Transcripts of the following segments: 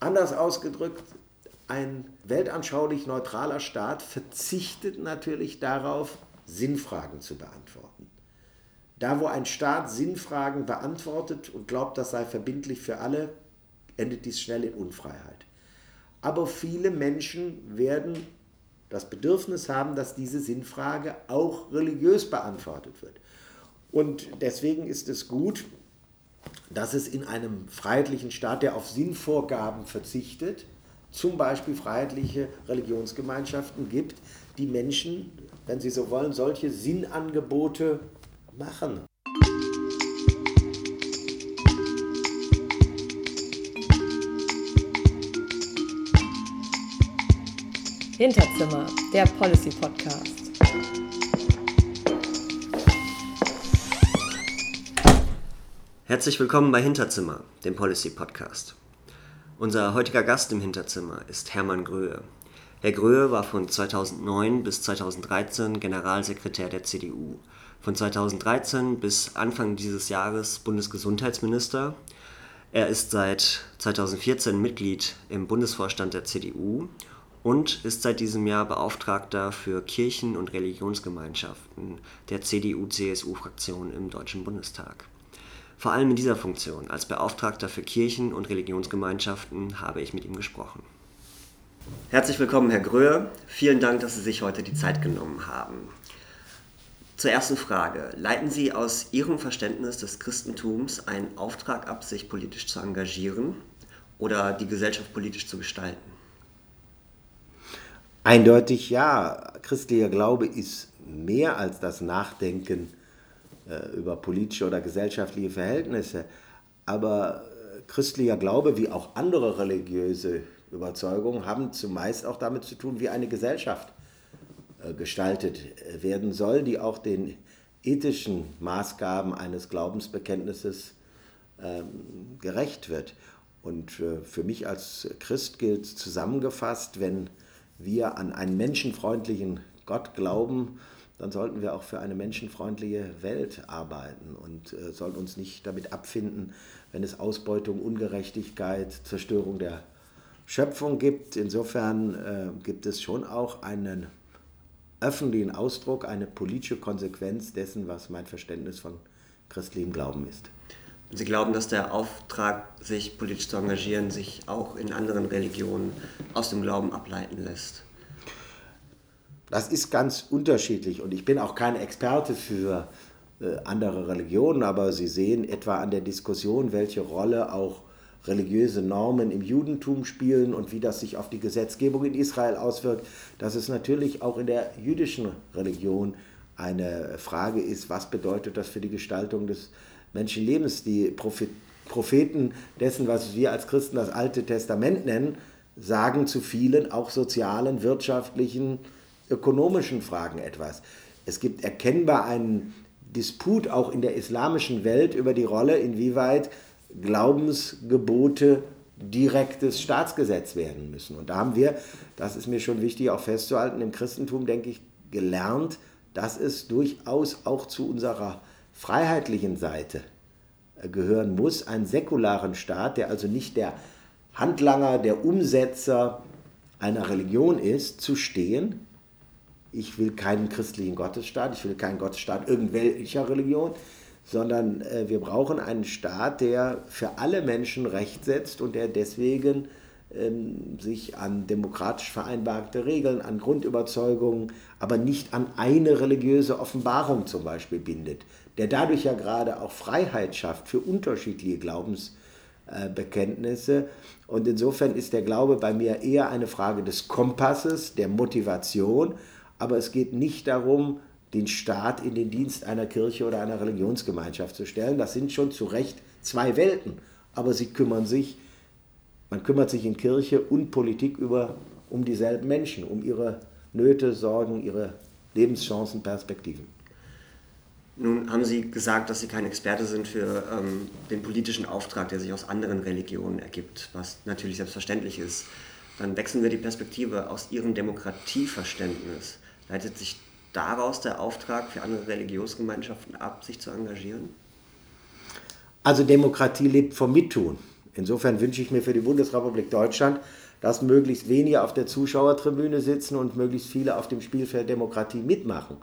Anders ausgedrückt, ein weltanschaulich neutraler Staat verzichtet natürlich darauf, Sinnfragen zu beantworten. Da, wo ein Staat Sinnfragen beantwortet und glaubt, das sei verbindlich für alle, endet dies schnell in Unfreiheit. Aber viele Menschen werden das Bedürfnis haben, dass diese Sinnfrage auch religiös beantwortet wird. Und deswegen ist es gut, dass es in einem freiheitlichen Staat, der auf Sinnvorgaben verzichtet, zum Beispiel freiheitliche Religionsgemeinschaften gibt, die Menschen, wenn sie so wollen, solche Sinnangebote machen. Hinterzimmer, der Policy Podcast. Herzlich willkommen bei Hinterzimmer, dem Policy Podcast. Unser heutiger Gast im Hinterzimmer ist Hermann Gröhe. Herr Gröhe war von 2009 bis 2013 Generalsekretär der CDU, von 2013 bis Anfang dieses Jahres Bundesgesundheitsminister. Er ist seit 2014 Mitglied im Bundesvorstand der CDU und ist seit diesem Jahr Beauftragter für Kirchen- und Religionsgemeinschaften der CDU-CSU-Fraktion im Deutschen Bundestag. Vor allem in dieser Funktion als Beauftragter für Kirchen- und Religionsgemeinschaften habe ich mit ihm gesprochen. Herzlich willkommen, Herr Gröhe. Vielen Dank, dass Sie sich heute die Zeit genommen haben. Zur ersten Frage. Leiten Sie aus Ihrem Verständnis des Christentums einen Auftrag ab, sich politisch zu engagieren oder die Gesellschaft politisch zu gestalten? Eindeutig ja. Christlicher Glaube ist mehr als das Nachdenken über politische oder gesellschaftliche Verhältnisse. Aber äh, christlicher Glaube, wie auch andere religiöse Überzeugungen, haben zumeist auch damit zu tun, wie eine Gesellschaft äh, gestaltet werden soll, die auch den ethischen Maßgaben eines Glaubensbekenntnisses ähm, gerecht wird. Und für mich als Christ gilt zusammengefasst, wenn wir an einen menschenfreundlichen Gott glauben, dann sollten wir auch für eine menschenfreundliche Welt arbeiten und äh, sollten uns nicht damit abfinden, wenn es Ausbeutung, Ungerechtigkeit, Zerstörung der Schöpfung gibt. Insofern äh, gibt es schon auch einen öffentlichen Ausdruck, eine politische Konsequenz dessen, was mein Verständnis von christlichem Glauben ist. Sie glauben, dass der Auftrag, sich politisch zu engagieren, sich auch in anderen Religionen aus dem Glauben ableiten lässt? Das ist ganz unterschiedlich und ich bin auch kein Experte für äh, andere Religionen, aber Sie sehen etwa an der Diskussion, welche Rolle auch religiöse Normen im Judentum spielen und wie das sich auf die Gesetzgebung in Israel auswirkt, dass es natürlich auch in der jüdischen Religion eine Frage ist, was bedeutet das für die Gestaltung des Menschenlebens. Die Propheten dessen, was wir als Christen das Alte Testament nennen, sagen zu vielen auch sozialen, wirtschaftlichen, ökonomischen Fragen etwas. Es gibt erkennbar einen Disput auch in der islamischen Welt über die Rolle, inwieweit Glaubensgebote direktes Staatsgesetz werden müssen. Und da haben wir, das ist mir schon wichtig auch festzuhalten, im Christentum, denke ich, gelernt, dass es durchaus auch zu unserer freiheitlichen Seite gehören muss, einen säkularen Staat, der also nicht der Handlanger, der Umsetzer einer Religion ist, zu stehen, ich will keinen christlichen Gottesstaat, ich will keinen Gottesstaat irgendwelcher Religion, sondern äh, wir brauchen einen Staat, der für alle Menschen Recht setzt und der deswegen ähm, sich an demokratisch vereinbarte Regeln, an Grundüberzeugungen, aber nicht an eine religiöse Offenbarung zum Beispiel bindet, der dadurch ja gerade auch Freiheit schafft für unterschiedliche Glaubensbekenntnisse. Und insofern ist der Glaube bei mir eher eine Frage des Kompasses, der Motivation aber es geht nicht darum, den Staat in den Dienst einer Kirche oder einer Religionsgemeinschaft zu stellen. Das sind schon zu Recht zwei Welten, aber sie kümmern sich, man kümmert sich in Kirche und Politik über, um dieselben Menschen, um ihre Nöte, Sorgen, ihre Lebenschancen, Perspektiven. Nun haben Sie gesagt, dass Sie kein Experte sind für ähm, den politischen Auftrag, der sich aus anderen Religionen ergibt, was natürlich selbstverständlich ist. Dann wechseln wir die Perspektive aus Ihrem Demokratieverständnis. Leitet sich daraus der Auftrag für andere Religionsgemeinschaften ab, sich zu engagieren? Also Demokratie lebt vom Mittun. Insofern wünsche ich mir für die Bundesrepublik Deutschland, dass möglichst wenige auf der Zuschauertribüne sitzen und möglichst viele auf dem Spielfeld Demokratie mitmachen.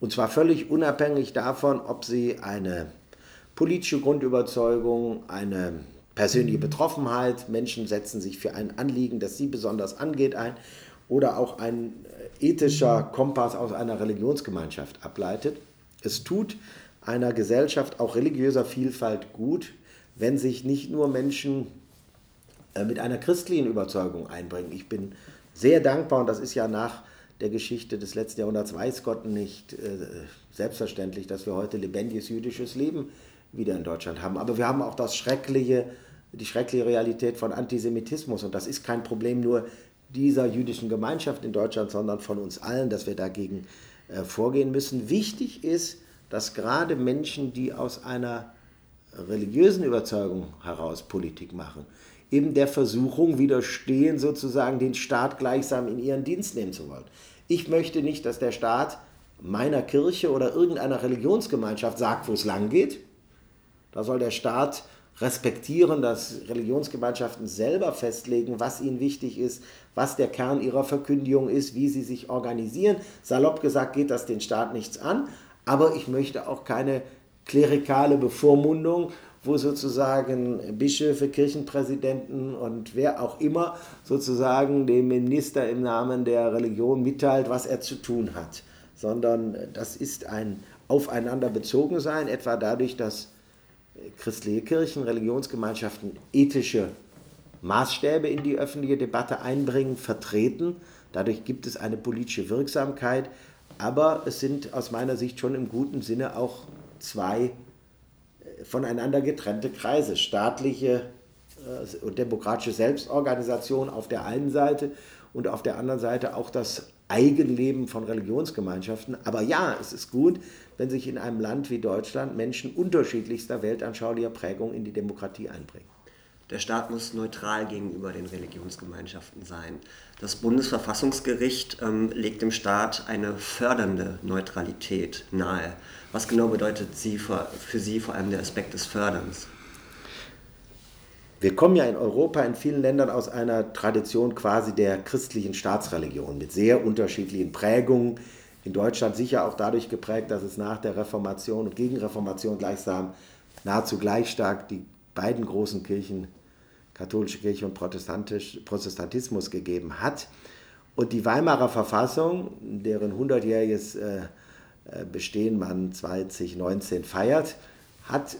Und zwar völlig unabhängig davon, ob sie eine politische Grundüberzeugung, eine persönliche Betroffenheit, Menschen setzen sich für ein Anliegen, das sie besonders angeht, ein, oder auch ein ethischer Kompass aus einer Religionsgemeinschaft ableitet. Es tut einer Gesellschaft auch religiöser Vielfalt gut, wenn sich nicht nur Menschen äh, mit einer christlichen Überzeugung einbringen. Ich bin sehr dankbar, und das ist ja nach der Geschichte des letzten Jahrhunderts, weiß Gott nicht, äh, selbstverständlich, dass wir heute lebendiges jüdisches Leben wieder in Deutschland haben. Aber wir haben auch das schreckliche, die schreckliche Realität von Antisemitismus. Und das ist kein Problem nur dieser jüdischen Gemeinschaft in Deutschland, sondern von uns allen, dass wir dagegen äh, vorgehen müssen. Wichtig ist, dass gerade Menschen, die aus einer religiösen Überzeugung heraus Politik machen, eben der Versuchung widerstehen, sozusagen den Staat gleichsam in ihren Dienst nehmen zu wollen. Ich möchte nicht, dass der Staat meiner Kirche oder irgendeiner Religionsgemeinschaft sagt, wo es lang geht. Da soll der Staat respektieren, dass Religionsgemeinschaften selber festlegen, was ihnen wichtig ist, was der Kern ihrer Verkündigung ist, wie sie sich organisieren. Salopp gesagt geht das den Staat nichts an, aber ich möchte auch keine klerikale Bevormundung, wo sozusagen Bischöfe, Kirchenpräsidenten und wer auch immer sozusagen dem Minister im Namen der Religion mitteilt, was er zu tun hat, sondern das ist ein aufeinander bezogen sein, etwa dadurch, dass christliche Kirchen, Religionsgemeinschaften ethische Maßstäbe in die öffentliche Debatte einbringen, vertreten. Dadurch gibt es eine politische Wirksamkeit, aber es sind aus meiner Sicht schon im guten Sinne auch zwei äh, voneinander getrennte Kreise. Staatliche äh, und demokratische Selbstorganisation auf der einen Seite und auf der anderen Seite auch das Eigenleben von Religionsgemeinschaften. Aber ja, es ist gut, wenn sich in einem Land wie Deutschland Menschen unterschiedlichster weltanschaulicher Prägung in die Demokratie einbringen. Der Staat muss neutral gegenüber den Religionsgemeinschaften sein. Das Bundesverfassungsgericht ähm, legt dem Staat eine fördernde Neutralität nahe. Was genau bedeutet sie für, für Sie vor allem der Aspekt des Förderns? Wir kommen ja in Europa, in vielen Ländern aus einer Tradition quasi der christlichen Staatsreligion mit sehr unterschiedlichen Prägungen. In Deutschland sicher auch dadurch geprägt, dass es nach der Reformation und Gegenreformation gleichsam nahezu gleich stark die beiden großen Kirchen katholische Kirche und Protestantismus gegeben hat. Und die Weimarer Verfassung, deren 100-jähriges äh, äh, Bestehen man 2019 feiert, hat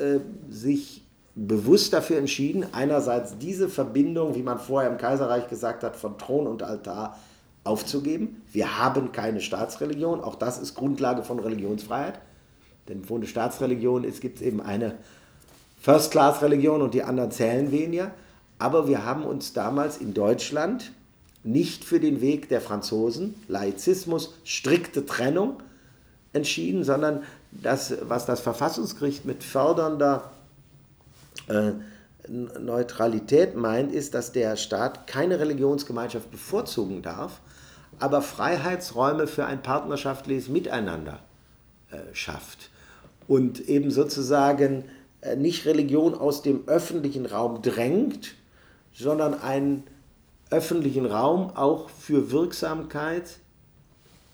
äh, sich bewusst dafür entschieden, einerseits diese Verbindung, wie man vorher im Kaiserreich gesagt hat, von Thron und Altar aufzugeben. Wir haben keine Staatsreligion, auch das ist Grundlage von Religionsfreiheit. Denn wo eine Staatsreligion ist, gibt es eben eine First-Class-Religion und die anderen zählen weniger. Aber wir haben uns damals in Deutschland nicht für den Weg der Franzosen, Laizismus, strikte Trennung, entschieden, sondern das, was das Verfassungsgericht mit fördernder äh, Neutralität meint, ist, dass der Staat keine Religionsgemeinschaft bevorzugen darf, aber Freiheitsräume für ein partnerschaftliches Miteinander äh, schafft und eben sozusagen äh, nicht Religion aus dem öffentlichen Raum drängt, sondern einen öffentlichen Raum auch für Wirksamkeit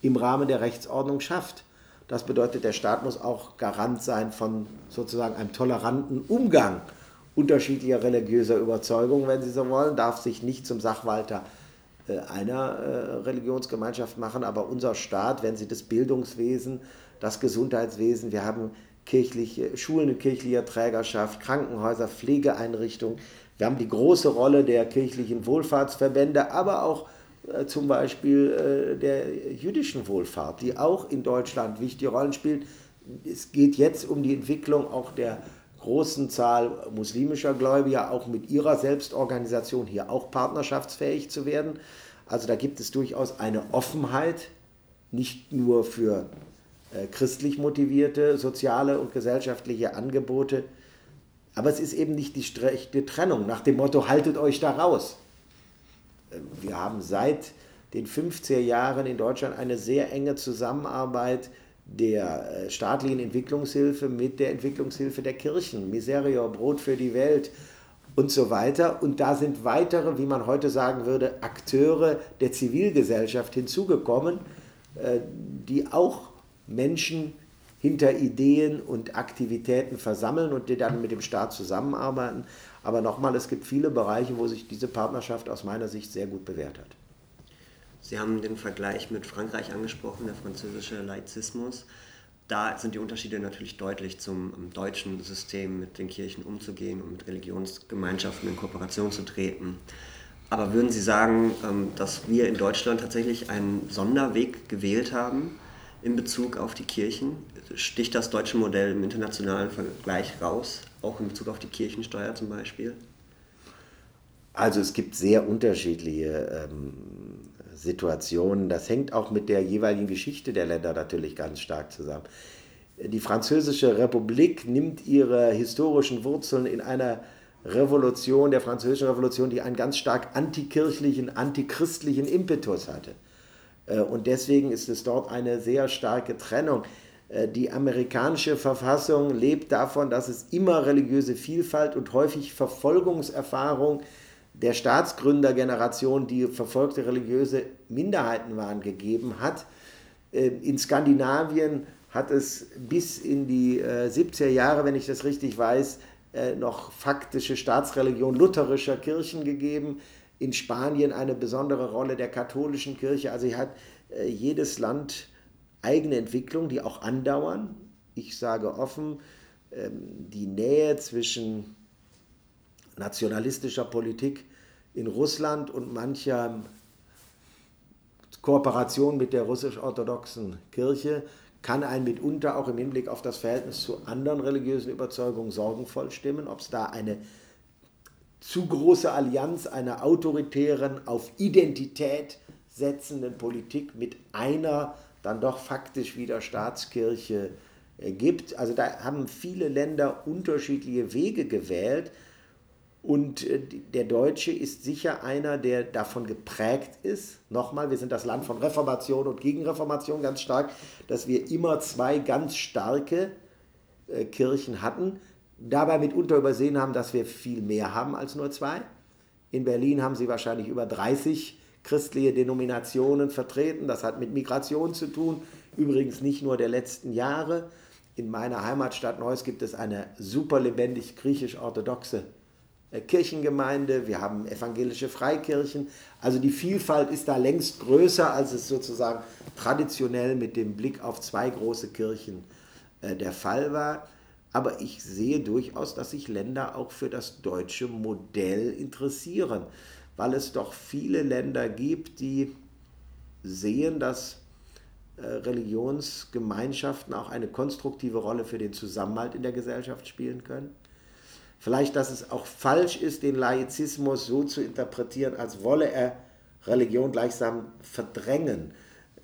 im Rahmen der Rechtsordnung schafft. Das bedeutet, der Staat muss auch Garant sein von sozusagen einem toleranten Umgang unterschiedlicher religiöser Überzeugung, wenn Sie so wollen, darf sich nicht zum Sachwalter äh, einer äh, Religionsgemeinschaft machen, aber unser Staat, wenn Sie das Bildungswesen, das Gesundheitswesen, wir haben kirchliche, Schulen in kirchlicher Trägerschaft, Krankenhäuser, Pflegeeinrichtungen, wir haben die große Rolle der kirchlichen Wohlfahrtsverbände, aber auch äh, zum Beispiel äh, der jüdischen Wohlfahrt, die auch in Deutschland wichtige Rollen spielt. Es geht jetzt um die Entwicklung auch der großen Zahl muslimischer Gläubiger, auch mit ihrer Selbstorganisation hier auch partnerschaftsfähig zu werden. Also da gibt es durchaus eine Offenheit, nicht nur für äh, christlich motivierte soziale und gesellschaftliche Angebote, aber es ist eben nicht die strikte Trennung nach dem Motto, haltet euch da raus wir haben seit den 50er Jahren in Deutschland eine sehr enge Zusammenarbeit der äh, staatlichen Entwicklungshilfe mit der Entwicklungshilfe der Kirchen. Miserio, Brot für die Welt und so weiter. Und da sind weitere, wie man heute sagen würde, Akteure der Zivilgesellschaft hinzugekommen, äh, die auch Menschen hinter Ideen und Aktivitäten versammeln und die dann mit dem Staat zusammenarbeiten. Aber nochmal, es gibt viele Bereiche, wo sich diese Partnerschaft aus meiner Sicht sehr gut bewährt hat. Sie haben den Vergleich mit Frankreich angesprochen, der französische Laizismus. Da sind die Unterschiede natürlich deutlich zum deutschen System, mit den Kirchen umzugehen und mit Religionsgemeinschaften in Kooperation zu treten. Aber würden Sie sagen, ähm, dass wir in Deutschland tatsächlich einen Sonderweg gewählt haben in Bezug auf die Kirchen? Sticht das deutsche Modell im internationalen Vergleich raus, auch in Bezug auf die Kirchensteuer zum Beispiel? Also es gibt sehr unterschiedliche ähm, Situationen. Das hängt auch mit der jeweiligen Geschichte der Länder natürlich ganz stark zusammen. Die Französische Republik nimmt ihre historischen Wurzeln in einer Revolution, der Französischen Revolution, die einen ganz stark antikirchlichen, antichristlichen Impetus hatte. Äh, und deswegen ist es dort eine sehr starke Trennung. Äh, die amerikanische Verfassung lebt davon, dass es immer religiöse Vielfalt und häufig Verfolgungserfahrung der Staatsgründergeneration, die verfolgte religiöse Minderheiten waren, gegeben hat. Äh, in Skandinavien hat es bis in die 70er Jahre, wenn ich das richtig weiß, noch faktische Staatsreligion lutherischer Kirchen gegeben in Spanien eine besondere Rolle der katholischen Kirche. Also hat äh, jedes Land eigene Entwicklungen, die auch andauern. Ich sage offen, ähm, die Nähe zwischen nationalistischer Politik in Russland und mancher Kooperation mit der russisch-orthodoxen Kirche kann einen mitunter auch im Hinblick auf das Verhältnis zu anderen religiösen Überzeugungen sorgenvoll stimmen, ob es da eine zu große Allianz einer autoritären, auf Identität setzenden Politik mit einer dann doch faktisch wieder Staatskirche äh, gibt. Also da haben viele Länder unterschiedliche Wege gewählt. Und äh, der Deutsche ist sicher einer, der davon geprägt ist. Nochmal, wir sind das Land von Reformation und Gegenreformation ganz stark, dass wir immer zwei ganz starke äh, Kirchen hatten dabei mitunter übersehen haben, dass wir viel mehr haben als nur zwei. In Berlin haben sie wahrscheinlich über 30 christliche Denominationen vertreten. Das hat mit Migration zu tun, übrigens nicht nur der letzten Jahre. In meiner Heimatstadt Neuss gibt es eine super lebendig griechisch-orthodoxe Kirchengemeinde, wir haben evangelische Freikirchen. Also die Vielfalt ist da längst größer, als es sozusagen traditionell mit dem Blick auf zwei große Kirchen äh, der Fall war. Aber ich sehe durchaus, dass sich Länder auch für das deutsche Modell interessieren, weil es doch viele Länder gibt, die sehen, dass äh, Religionsgemeinschaften auch eine konstruktive Rolle für den Zusammenhalt in der Gesellschaft spielen können. Vielleicht, dass es auch falsch ist, den Laizismus so zu interpretieren, als wolle er Religion gleichsam verdrängen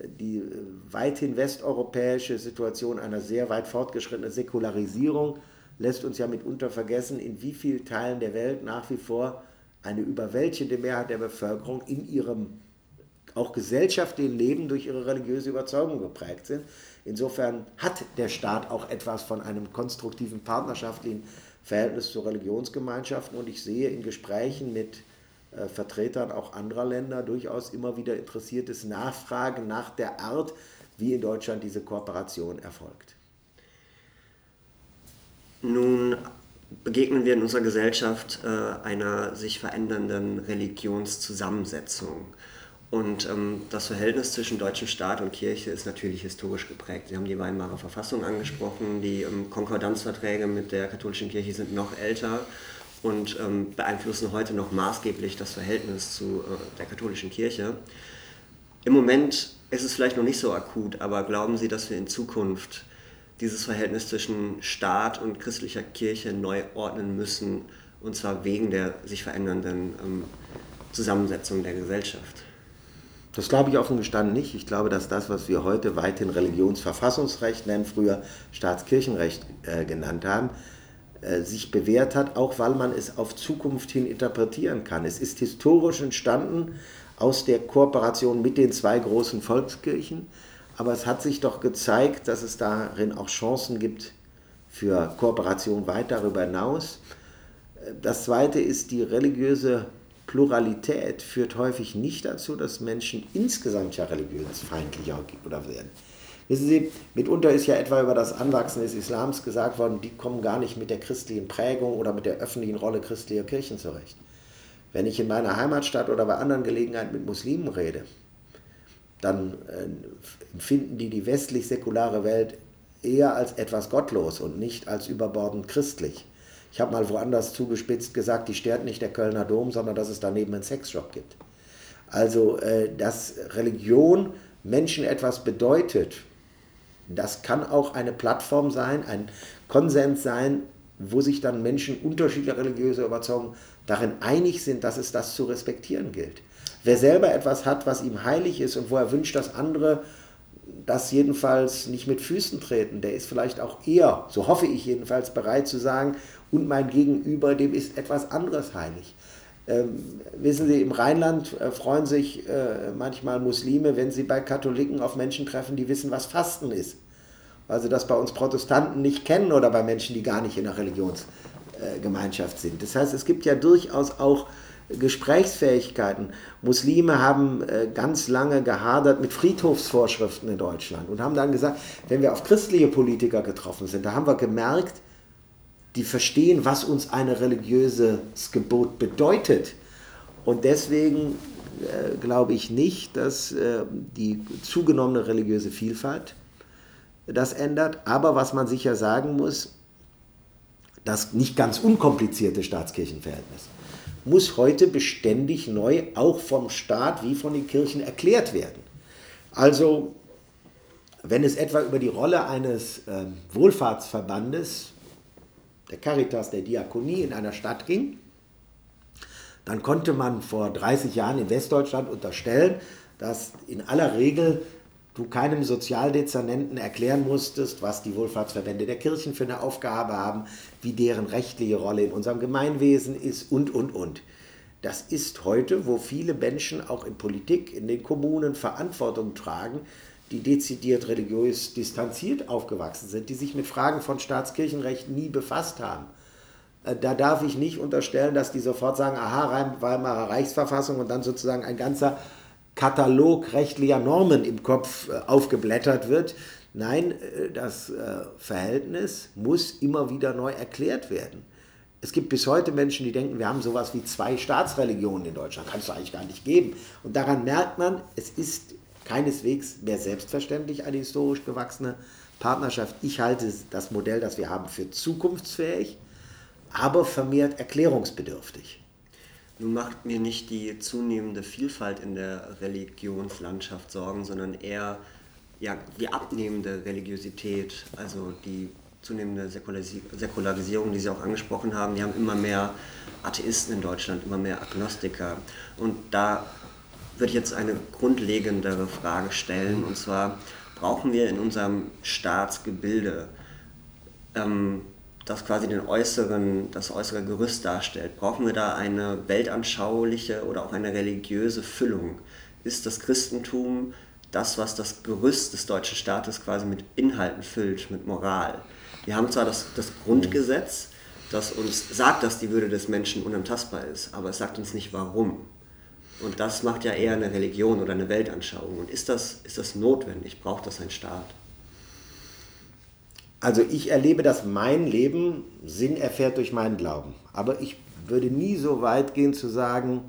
die äh, weithin westeuropäische Situation einer sehr weit fortgeschrittenen Säkularisierung lässt uns ja mitunter vergessen, in wie vielen Teilen der Welt nach wie vor eine überwältigende Mehrheit der Bevölkerung in ihrem auch gesellschaftlichen Leben durch ihre religiöse Überzeugung geprägt sind. Insofern hat der Staat auch etwas von einem konstruktiven partnerschaftlichen Verhältnis zu Religionsgemeinschaften und ich sehe in Gesprächen mit äh, Vertretern auch anderer Länder durchaus immer wieder interessiertes Nachfragen nach der Art, wie in Deutschland diese Kooperation erfolgt. Nun begegnen wir in unserer Gesellschaft äh, einer sich verändernden Religionszusammensetzung. Und ähm, das Verhältnis zwischen deutschem Staat und Kirche ist natürlich historisch geprägt. Sie haben die Weimarer Verfassung angesprochen, die ähm, Konkordanzverträge mit der katholischen Kirche sind noch älter und ähm, beeinflussen heute noch maßgeblich das Verhältnis zu äh, der katholischen Kirche. Im Moment ist es vielleicht noch nicht so akut, aber glauben Sie, dass wir in Zukunft dieses Verhältnis zwischen Staat und christlicher Kirche neu ordnen müssen, und zwar wegen der sich verändernden ähm, Zusammensetzung der Gesellschaft? Das glaube ich offen gestanden nicht. Ich glaube, dass das, was wir heute weithin Religionsverfassungsrecht nennen, früher Staatskirchenrecht äh, genannt haben, äh, sich bewährt hat, auch weil man es auf Zukunft hin interpretieren kann. Es ist historisch entstanden aus der Kooperation mit den zwei großen Volkskirchen, aber es hat sich doch gezeigt, dass es darin auch Chancen gibt für Kooperation weit darüber hinaus. Das Zweite ist, die religiöse Pluralität führt häufig nicht dazu, dass Menschen insgesamt ja religionsfeindlicher oder werden. Wissen Sie, mitunter ist ja etwa über das Anwachsen des Islams gesagt worden, die kommen gar nicht mit der christlichen Prägung oder mit der öffentlichen Rolle christlicher Kirchen zurecht. Wenn ich in meiner Heimatstadt oder bei anderen Gelegenheiten mit Muslimen rede, dann äh, empfinden die die westlich-säkulare Welt eher als etwas gottlos und nicht als überbordend christlich. Ich habe mal woanders zugespitzt gesagt, die stört nicht der Kölner Dom, sondern dass es daneben einen Sexshop gibt. Also, äh, dass Religion Menschen etwas bedeutet, das kann auch eine Plattform sein, ein Konsens sein, wo sich dann Menschen unterschiedlicher religiöser Überzeugungen darin einig sind, dass es das zu respektieren gilt. Wer selber etwas hat, was ihm heilig ist und wo er wünscht, dass andere das jedenfalls nicht mit Füßen treten, der ist vielleicht auch eher, so hoffe ich jedenfalls, bereit zu sagen, und mein Gegenüber, dem ist etwas anderes heilig. Ähm, wissen Sie, im Rheinland äh, freuen sich äh, manchmal Muslime, wenn sie bei Katholiken auf Menschen treffen, die wissen, was Fasten ist. Also das bei uns Protestanten nicht kennen oder bei Menschen, die gar nicht in der Religionsgemeinschaft sind. Das heißt, es gibt ja durchaus auch Gesprächsfähigkeiten. Muslime haben äh, ganz lange gehadert mit Friedhofsvorschriften in Deutschland und haben dann gesagt, wenn wir auf christliche Politiker getroffen sind, da haben wir gemerkt, die verstehen, was uns ein religiöses Gebot bedeutet. Und deswegen äh, glaube ich nicht, dass äh, die zugenommene religiöse Vielfalt das ändert. Aber was man sicher sagen muss, das nicht ganz unkomplizierte Staatskirchenverhältnis muss heute beständig neu auch vom Staat wie von den Kirchen erklärt werden. Also wenn es etwa über die Rolle eines äh, Wohlfahrtsverbandes der Caritas, der Diakonie in einer Stadt ging, dann konnte man vor 30 Jahren in Westdeutschland unterstellen, dass in aller Regel du keinem Sozialdezernenten erklären musstest, was die Wohlfahrtsverbände der Kirchen für eine Aufgabe haben, wie deren rechtliche Rolle in unserem Gemeinwesen ist und, und, und. Das ist heute, wo viele Menschen auch in Politik, in den Kommunen Verantwortung tragen, die dezidiert religiös distanziert aufgewachsen sind, die sich mit Fragen von Staatskirchenrecht nie befasst haben. Äh, da darf ich nicht unterstellen, dass die sofort sagen, aha, Weimarer Reichsverfassung und dann sozusagen ein ganzer Katalog rechtlicher Normen im Kopf äh, aufgeblättert wird. Nein, äh, das Verhältnis muss immer wieder neu erklärt werden. Es gibt bis heute Menschen, die denken, wir haben sowas wie zwei Staatsreligionen in Deutschland. Kann es eigentlich gar nicht geben. Und daran merkt man, es ist keineswegs mehr selbstverständlich eine historisch gewachsene Partnerschaft. Ich halte das Modell, das wir haben, für zukunftsfähig, aber vermehrt erklärungsbedürftig. Nun macht mir nicht die zunehmende Vielfalt in der Religionslandschaft Sorgen, sondern eher ja, die abnehmende Religiosität, also die zunehmende Säkularisierung, die Sie auch angesprochen haben. Wir haben immer mehr Atheisten in Deutschland, immer mehr Agnostiker. Und da würde ich jetzt eine grundlegendere Frage stellen, und zwar brauchen wir in unserem Staatsgebilde, ähm, das quasi den äußeren, das äußere Gerüst darstellt, brauchen wir da eine weltanschauliche oder auch eine religiöse Füllung? Ist das Christentum das, was das Gerüst des deutschen Staates quasi mit Inhalten füllt, mit Moral? Wir haben zwar das, das Grundgesetz, das uns sagt, dass die Würde des Menschen unantastbar ist, aber es sagt uns nicht warum. Und das macht ja eher eine Religion oder eine Weltanschauung. Und ist das, ist das notwendig? Braucht das ein Staat? Also ich erlebe, dass mein Leben Sinn erfährt durch meinen Glauben. Aber ich würde nie so weit gehen zu sagen,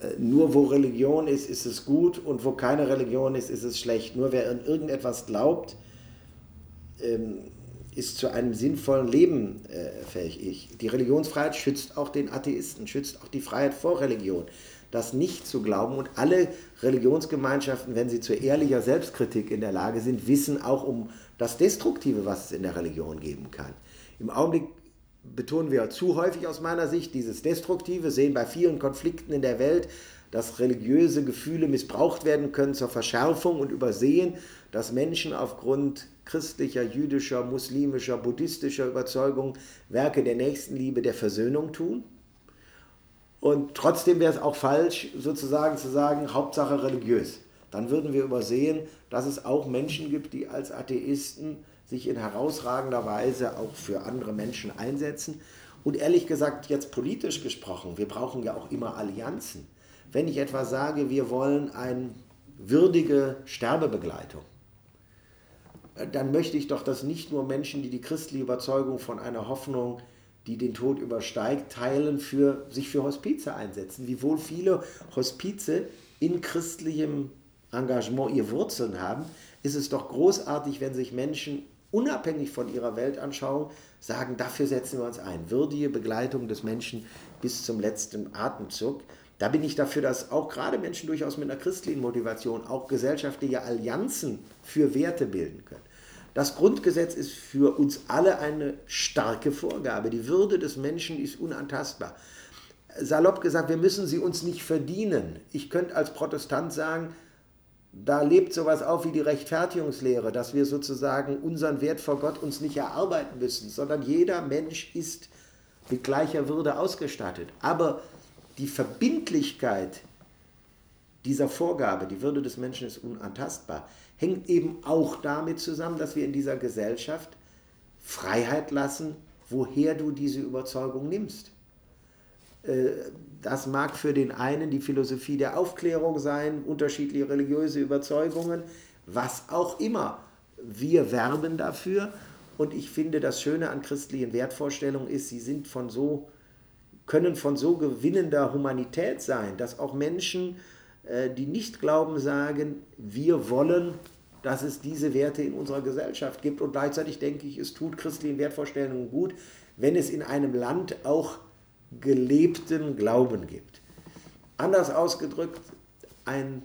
äh, nur wo Religion ist, ist es gut und wo keine Religion ist, ist es schlecht. Nur wer an irgendetwas glaubt, ähm, ist zu einem sinnvollen Leben äh, fähig. Die Religionsfreiheit schützt auch den Atheisten, schützt auch die Freiheit vor Religion das nicht zu glauben. Und alle Religionsgemeinschaften, wenn sie zu ehrlicher Selbstkritik in der Lage sind, wissen auch um das Destruktive, was es in der Religion geben kann. Im Augenblick betonen wir zu häufig aus meiner Sicht dieses Destruktive, sehen bei vielen Konflikten in der Welt, dass religiöse Gefühle missbraucht werden können zur Verschärfung und übersehen, dass Menschen aufgrund christlicher, jüdischer, muslimischer, buddhistischer Überzeugung Werke der Nächstenliebe, der Versöhnung tun. Und trotzdem wäre es auch falsch, sozusagen zu sagen, Hauptsache religiös. Dann würden wir übersehen, dass es auch Menschen gibt, die als Atheisten sich in herausragender Weise auch für andere Menschen einsetzen. Und ehrlich gesagt, jetzt politisch gesprochen, wir brauchen ja auch immer Allianzen. Wenn ich etwa sage, wir wollen eine würdige Sterbebegleitung, dann möchte ich doch, dass nicht nur Menschen, die die christliche Überzeugung von einer Hoffnung, die den Tod übersteigt, teilen, für, sich für Hospize einsetzen. Wiewohl viele Hospize in christlichem Engagement ihr Wurzeln haben, ist es doch großartig, wenn sich Menschen unabhängig von ihrer Weltanschauung sagen, dafür setzen wir uns ein. Würdige Begleitung des Menschen bis zum letzten Atemzug. Da bin ich dafür, dass auch gerade Menschen durchaus mit einer christlichen Motivation auch gesellschaftliche Allianzen für Werte bilden können. Das Grundgesetz ist für uns alle eine starke Vorgabe. Die Würde des Menschen ist unantastbar. Salopp gesagt, wir müssen sie uns nicht verdienen. Ich könnte als Protestant sagen, da lebt sowas auf wie die Rechtfertigungslehre, dass wir sozusagen unseren Wert vor Gott uns nicht erarbeiten müssen, sondern jeder Mensch ist mit gleicher Würde ausgestattet. Aber die Verbindlichkeit dieser Vorgabe, die Würde des Menschen ist unantastbar, hängt eben auch damit zusammen, dass wir in dieser Gesellschaft Freiheit lassen, woher du diese Überzeugung nimmst. Äh, das mag für den einen die Philosophie der Aufklärung sein, unterschiedliche religiöse Überzeugungen, was auch immer. Wir werben dafür und ich finde, das Schöne an christlichen Wertvorstellungen ist, sie sind von so, können von so gewinnender Humanität sein, dass auch Menschen, die nicht glauben, sagen, wir wollen, dass es diese Werte in unserer Gesellschaft gibt. Und gleichzeitig denke ich, es tut christlichen Wertvorstellungen gut, wenn es in einem Land auch gelebten Glauben gibt. Anders ausgedrückt, ein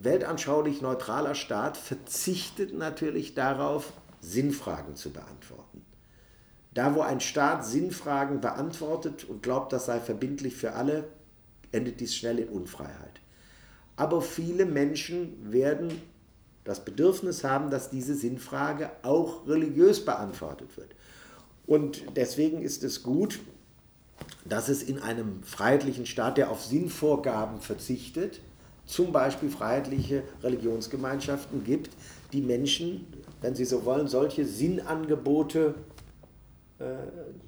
weltanschaulich neutraler Staat verzichtet natürlich darauf, Sinnfragen zu beantworten. Da, wo ein Staat Sinnfragen beantwortet und glaubt, das sei verbindlich für alle, endet dies schnell in Unfreiheit. Aber viele Menschen werden das Bedürfnis haben, dass diese Sinnfrage auch religiös beantwortet wird. Und deswegen ist es gut, dass es in einem freiheitlichen Staat, der auf Sinnvorgaben verzichtet, zum Beispiel freiheitliche Religionsgemeinschaften gibt, die Menschen, wenn sie so wollen, solche Sinnangebote äh,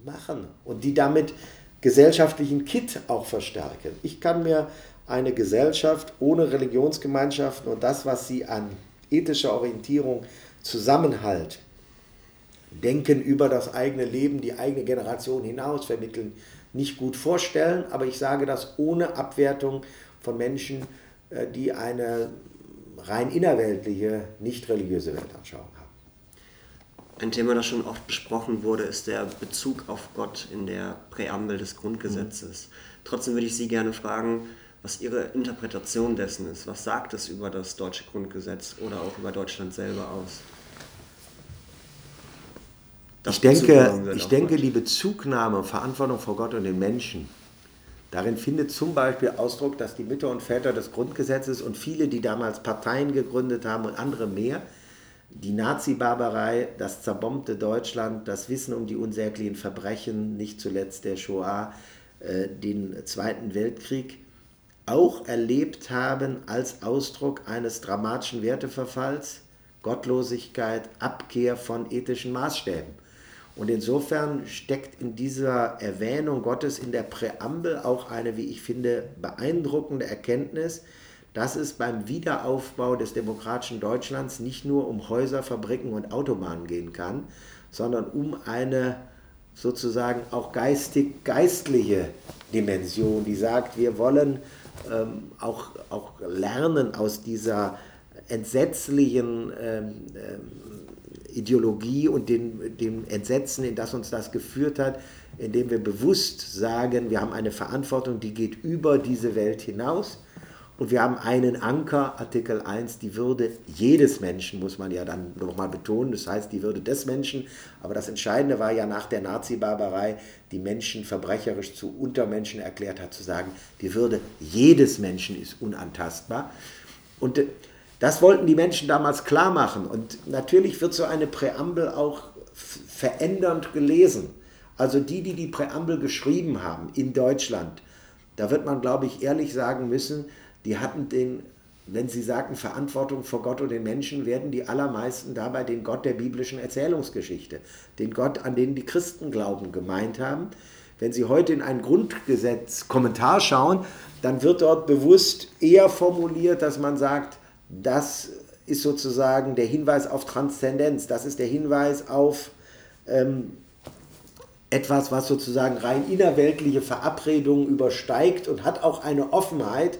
machen und die damit gesellschaftlichen Kit auch verstärken. Ich kann mir eine Gesellschaft ohne Religionsgemeinschaften und das, was sie an ethischer Orientierung, Zusammenhalt, Denken über das eigene Leben, die eigene Generation hinaus vermitteln, nicht gut vorstellen, aber ich sage das ohne Abwertung von Menschen, äh, die eine rein innerweltliche, nicht religiöse Weltanschauung haben. Ein Thema, das schon oft besprochen wurde, ist der Bezug auf Gott in der Präambel des Grundgesetzes. Mhm. Trotzdem würde ich Sie gerne fragen, was Ihre Interpretation dessen ist. Was sagt es über das deutsche Grundgesetz oder auch über Deutschland selber aus? Das ich denke, ich denke, die Bezugnahme, Verantwortung vor Gott und den Menschen, darin findet zum Beispiel Ausdruck, dass die Mütter und Väter des Grundgesetzes und viele, die damals Parteien gegründet haben und andere mehr, die Nazi-Barbarei, das zerbombte Deutschland, das Wissen um die unsäglichen Verbrechen, nicht zuletzt der Shoah, äh, den Zweiten Weltkrieg, auch erlebt haben als Ausdruck eines dramatischen Werteverfalls, Gottlosigkeit, Abkehr von ethischen Maßstäben. Und insofern steckt in dieser Erwähnung Gottes in der Präambel auch eine, wie ich finde, beeindruckende Erkenntnis, dass es beim Wiederaufbau des demokratischen Deutschlands nicht nur um Häuser, Fabriken und Autobahnen gehen kann, sondern um eine sozusagen auch geistig-geistliche Dimension, die sagt, wir wollen ähm, auch, auch lernen aus dieser entsetzlichen ähm, ähm, Ideologie und den, dem Entsetzen, in das uns das geführt hat, indem wir bewusst sagen, wir haben eine Verantwortung, die geht über diese Welt hinaus. Und wir haben einen Anker, Artikel 1, die Würde jedes Menschen, muss man ja dann nochmal betonen. Das heißt, die Würde des Menschen. Aber das Entscheidende war ja nach der Nazi-Barbarei, die Menschen verbrecherisch zu Untermenschen erklärt hat, zu sagen, die Würde jedes Menschen ist unantastbar. Und äh, das wollten die Menschen damals klar machen. Und natürlich wird so eine Präambel auch verändernd gelesen. Also die, die die Präambel geschrieben haben in Deutschland, da wird man, glaube ich, ehrlich sagen müssen, die hatten den wenn Sie sagen Verantwortung vor Gott und den Menschen, werden die allermeisten dabei den Gott der biblischen Erzählungsgeschichte, den Gott, an den die Christen glauben, gemeint haben. Wenn Sie heute in einen Grundgesetz-Kommentar schauen, dann wird dort bewusst eher formuliert, dass man sagt, das ist sozusagen der Hinweis auf Transzendenz, das ist der Hinweis auf ähm, etwas, was sozusagen rein innerweltliche Verabredungen übersteigt und hat auch eine Offenheit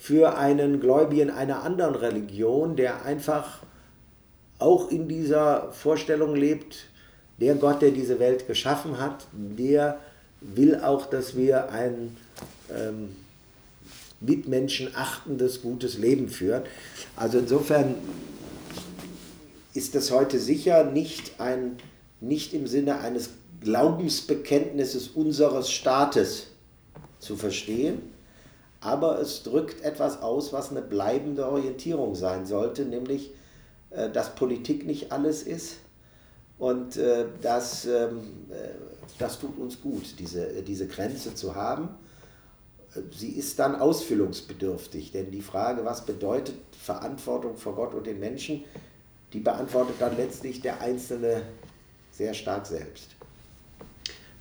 für einen Gläubigen einer anderen Religion, der einfach auch in dieser Vorstellung lebt, der Gott, der diese Welt geschaffen hat, der will auch, dass wir ein ähm, mitmenschenachtendes, gutes Leben führen. Also insofern ist das heute sicher nicht, ein, nicht im Sinne eines Glaubensbekenntnisses unseres Staates zu verstehen, aber es drückt etwas aus, was eine bleibende Orientierung sein sollte, nämlich, äh, dass Politik nicht alles ist und äh, dass, ähm, äh, das tut uns gut, diese, diese Grenze zu haben. Sie ist dann ausfüllungsbedürftig, denn die Frage, was bedeutet Verantwortung vor Gott und den Menschen, die beantwortet dann letztlich der Einzelne sehr stark selbst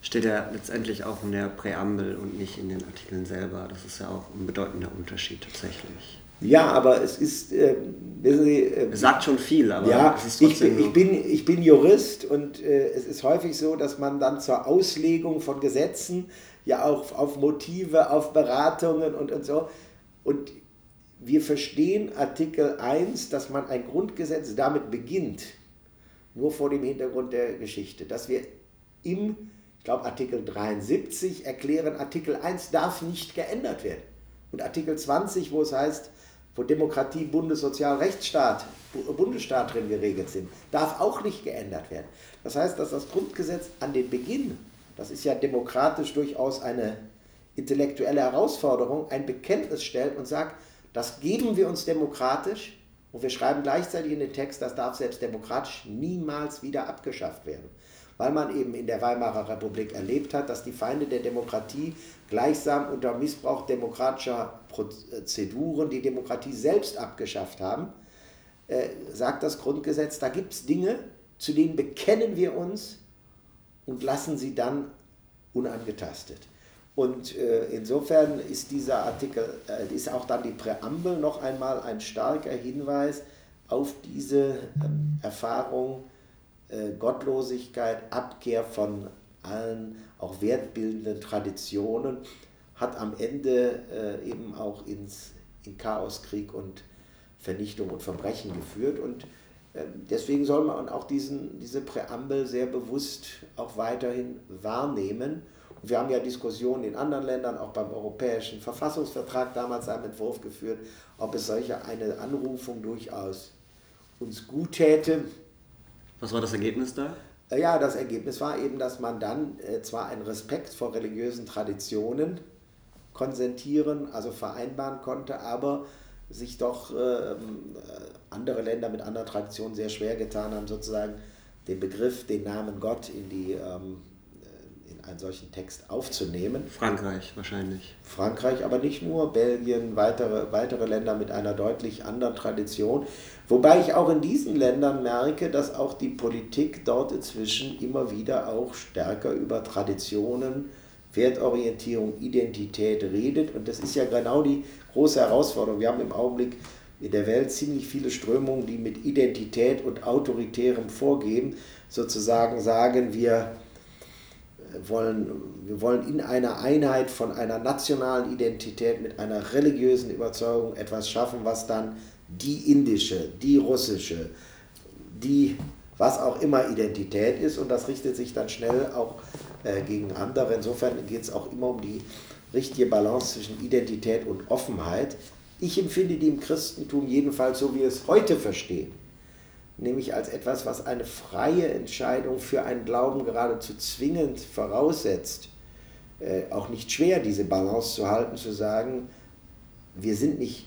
steht ja letztendlich auch in der Präambel und nicht in den Artikeln selber. Das ist ja auch ein bedeutender Unterschied tatsächlich. Ja, aber es ist, äh, wissen Sie... Äh, es sagt schon viel, aber ja, es ist ich, bin, ich, bin, ich bin Jurist und äh, es ist häufig so, dass man dann zur Auslegung von Gesetzen ja auch auf Motive, auf Beratungen und, und so. Und wir verstehen Artikel 1, dass man ein Grundgesetz damit beginnt, nur vor dem Hintergrund der Geschichte, dass wir im ich glaube Artikel 73 erklären, Artikel 1 darf nicht geändert werden. Und Artikel 20, wo es heißt, wo Demokratie, Bundessozialrechtsstaat, Bundesstaat drin geregelt sind, darf auch nicht geändert werden. Das heißt, dass das Grundgesetz an den Beginn, das ist ja demokratisch durchaus eine intellektuelle Herausforderung, ein Bekenntnis stellt und sagt, das geben wir uns demokratisch und wir schreiben gleichzeitig in den Text, das darf selbst demokratisch niemals wieder abgeschafft werden weil man eben in der Weimarer Republik erlebt hat, dass die Feinde der Demokratie gleichsam unter Missbrauch demokratischer Prozeduren die Demokratie selbst abgeschafft haben, äh, sagt das Grundgesetz, da gibt es Dinge, zu denen bekennen wir uns und lassen sie dann unangetastet. Und äh, insofern ist dieser Artikel, äh, ist auch dann die Präambel noch einmal ein starker Hinweis auf diese ähm, Erfahrung äh, Gottlosigkeit, Abkehr von allen auch wertbildenden Traditionen, hat am Ende äh, eben auch ins, in Chaos, Krieg und Vernichtung und Verbrechen geführt. Und äh, deswegen soll man auch diesen, diese Präambel sehr bewusst auch weiterhin wahrnehmen. Und wir haben ja Diskussionen in anderen Ländern, auch beim Europäischen Verfassungsvertrag damals einen Entwurf geführt, ob es solche eine Anrufung durchaus uns gut täte, was war das Ergebnis da? Äh, ja, das Ergebnis war eben, dass man dann äh, zwar einen Respekt vor religiösen Traditionen konsentieren, also vereinbaren konnte, aber sich doch äh, andere Länder mit anderen Traditionen sehr schwer getan haben, sozusagen den Begriff, den Namen Gott in die ähm, einen solchen Text aufzunehmen. Frankreich wahrscheinlich. Frankreich, aber nicht nur, Belgien, weitere, weitere Länder mit einer deutlich anderen Tradition. Wobei ich auch in diesen Ländern merke, dass auch die Politik dort inzwischen immer wieder auch stärker über Traditionen, Wertorientierung, Identität redet. Und das ist ja genau die große Herausforderung. Wir haben im Augenblick in der Welt ziemlich viele Strömungen, die mit Identität und autoritärem Vorgeben sozusagen sagen, wir wollen, wir wollen in einer Einheit von einer nationalen Identität mit einer religiösen Überzeugung etwas schaffen, was dann die indische, die russische, die was auch immer Identität ist und das richtet sich dann schnell auch äh, gegen andere. Insofern geht es auch immer um die richtige Balance zwischen Identität und Offenheit. Ich empfinde die im Christentum jedenfalls so, wie wir es heute verstehen nämlich als etwas, was eine freie Entscheidung für einen Glauben geradezu zwingend voraussetzt, äh, auch nicht schwer, diese Balance zu halten, zu sagen, wir sind nicht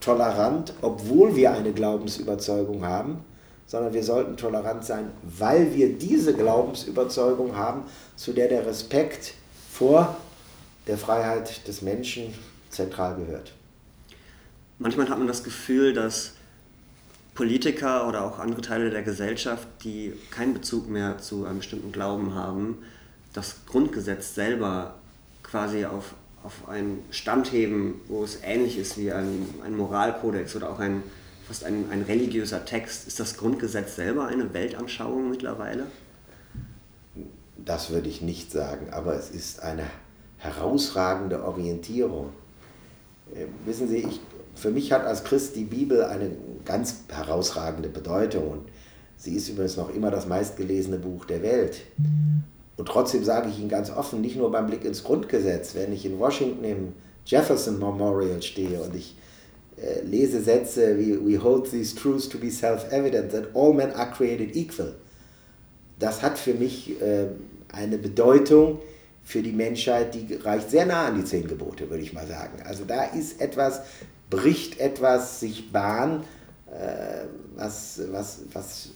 tolerant, obwohl wir eine Glaubensüberzeugung haben, sondern wir sollten tolerant sein, weil wir diese Glaubensüberzeugung haben, zu der der Respekt vor der Freiheit des Menschen zentral gehört. manchmal hat man das Gefühl, dass Politiker oder auch andere Teile der Gesellschaft, die keinen Bezug mehr zu einem bestimmten Glauben haben, das Grundgesetz selber quasi auf, auf einen Stand heben, wo es ähnlich ist wie ein, ein Moralkodex oder auch ein, fast ein, ein religiöser Text. Ist das Grundgesetz selber eine Weltanschauung mittlerweile? Das würde ich nicht sagen, aber es ist eine herausragende Orientierung. Äh, wissen Sie, ich, für mich hat als Christ die Bibel eine ganz herausragende Bedeutung sie ist übrigens noch immer das meistgelesene Buch der Welt. Und trotzdem sage ich Ihnen ganz offen, nicht nur beim Blick ins Grundgesetz, wenn ich in Washington im Jefferson Memorial stehe und ich äh, lese Sätze wie We hold these truths to be self-evident that all men are created equal. Das hat für mich äh, eine Bedeutung für die Menschheit, die reicht sehr nah an die zehn Gebote, würde ich mal sagen. Also da ist etwas, bricht etwas sich Bahn, äh, was, was, was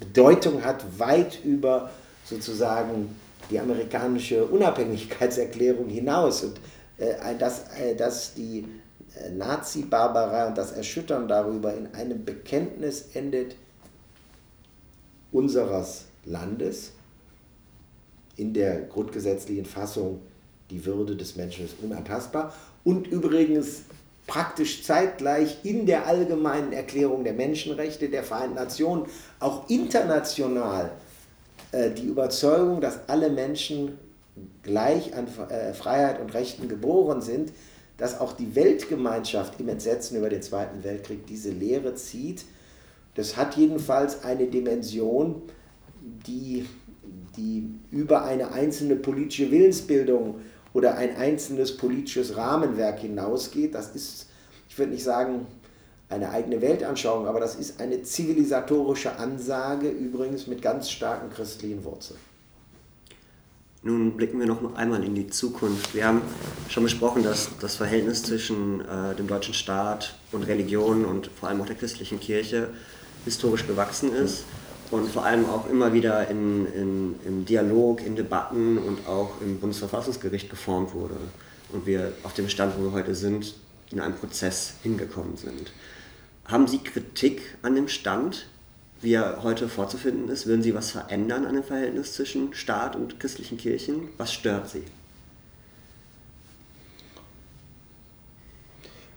Bedeutung hat weit über sozusagen die amerikanische Unabhängigkeitserklärung hinaus. Und äh, dass, äh, dass die Nazi-Barbarei und das Erschüttern darüber in einem Bekenntnis endet unseres Landes in der grundgesetzlichen Fassung, die Würde des Menschen ist unantastbar. Und übrigens praktisch zeitgleich in der allgemeinen Erklärung der Menschenrechte der Vereinten Nationen auch international äh, die Überzeugung, dass alle Menschen gleich an äh, Freiheit und Rechten geboren sind, dass auch die Weltgemeinschaft im Entsetzen über den Zweiten Weltkrieg diese Lehre zieht. Das hat jedenfalls eine Dimension, die, die über eine einzelne politische Willensbildung oder ein einzelnes politisches Rahmenwerk hinausgeht. Das ist, ich würde nicht sagen, eine eigene Weltanschauung, aber das ist eine zivilisatorische Ansage, übrigens mit ganz starken christlichen Wurzeln. Nun blicken wir noch einmal in die Zukunft. Wir haben schon besprochen, dass das Verhältnis zwischen äh, dem deutschen Staat und Religion und vor allem auch der christlichen Kirche historisch gewachsen ist und vor allem auch immer wieder in, in, im Dialog, in Debatten und auch im Bundesverfassungsgericht geformt wurde. Und wir auf dem Stand, wo wir heute sind, in einem Prozess hingekommen sind. Haben Sie Kritik an dem Stand, wie er heute vorzufinden ist? Würden Sie was verändern an dem Verhältnis zwischen Staat und christlichen Kirchen? Was stört Sie?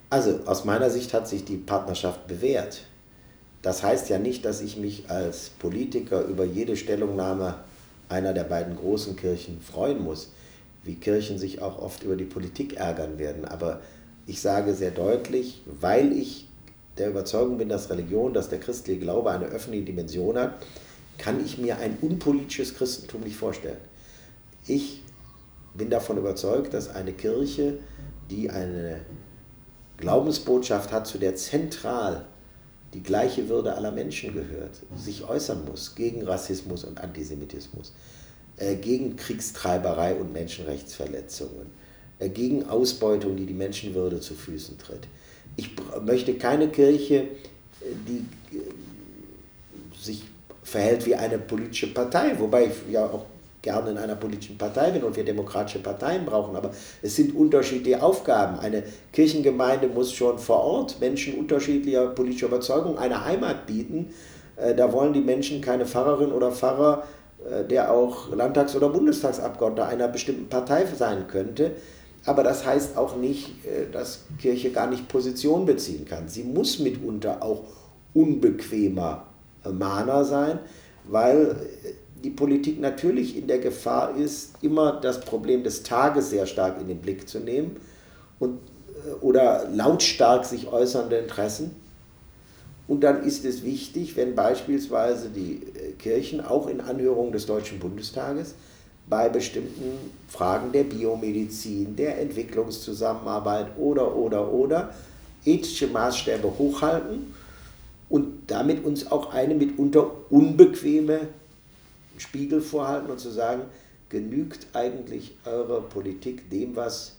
Also aus meiner Sicht hat sich die Partnerschaft bewährt. Das heißt ja nicht, dass ich mich als Politiker über jede Stellungnahme einer der beiden großen Kirchen freuen muss, wie Kirchen sich auch oft über die Politik ärgern werden. Aber ich sage sehr deutlich, weil ich der Überzeugung bin, dass Religion, dass der christliche Glaube eine öffentliche Dimension hat, kann ich mir ein unpolitisches Christentum nicht vorstellen. Ich bin davon überzeugt, dass eine Kirche, die eine Glaubensbotschaft hat, zu der zentral die gleiche Würde aller Menschen gehört, sich äußern muss gegen Rassismus und Antisemitismus, äh, gegen Kriegstreiberei und Menschenrechtsverletzungen, äh, gegen Ausbeutung, die die Menschenwürde zu Füßen tritt. Ich möchte keine Kirche, die äh, sich verhält wie eine politische Partei, wobei ich ja auch gerne in einer politischen Partei bin und wir demokratische Parteien brauchen, aber es sind unterschiedliche Aufgaben. Eine Kirchengemeinde muss schon vor Ort Menschen unterschiedlicher politischer Überzeugung eine Heimat bieten. Äh, da wollen die Menschen keine Pfarrerin oder Pfarrer, äh, der auch Landtags- oder Bundestagsabgeordneter einer bestimmten Partei sein könnte. Aber das heißt auch nicht, äh, dass Kirche gar nicht Position beziehen kann. Sie muss mitunter auch unbequemer Mahner sein, weil die Politik natürlich in der Gefahr ist, immer das Problem des Tages sehr stark in den Blick zu nehmen und, äh, oder lautstark sich äußernde Interessen. Und dann ist es wichtig, wenn beispielsweise die Kirchen auch in Anhörungen des Deutschen Bundestages bei bestimmten Fragen der Biomedizin, der Entwicklungszusammenarbeit oder, oder, oder ethische Maßstäbe hochhalten und damit uns auch eine mitunter unbequeme Spiegel vorhalten und zu sagen, genügt eigentlich eure Politik dem, was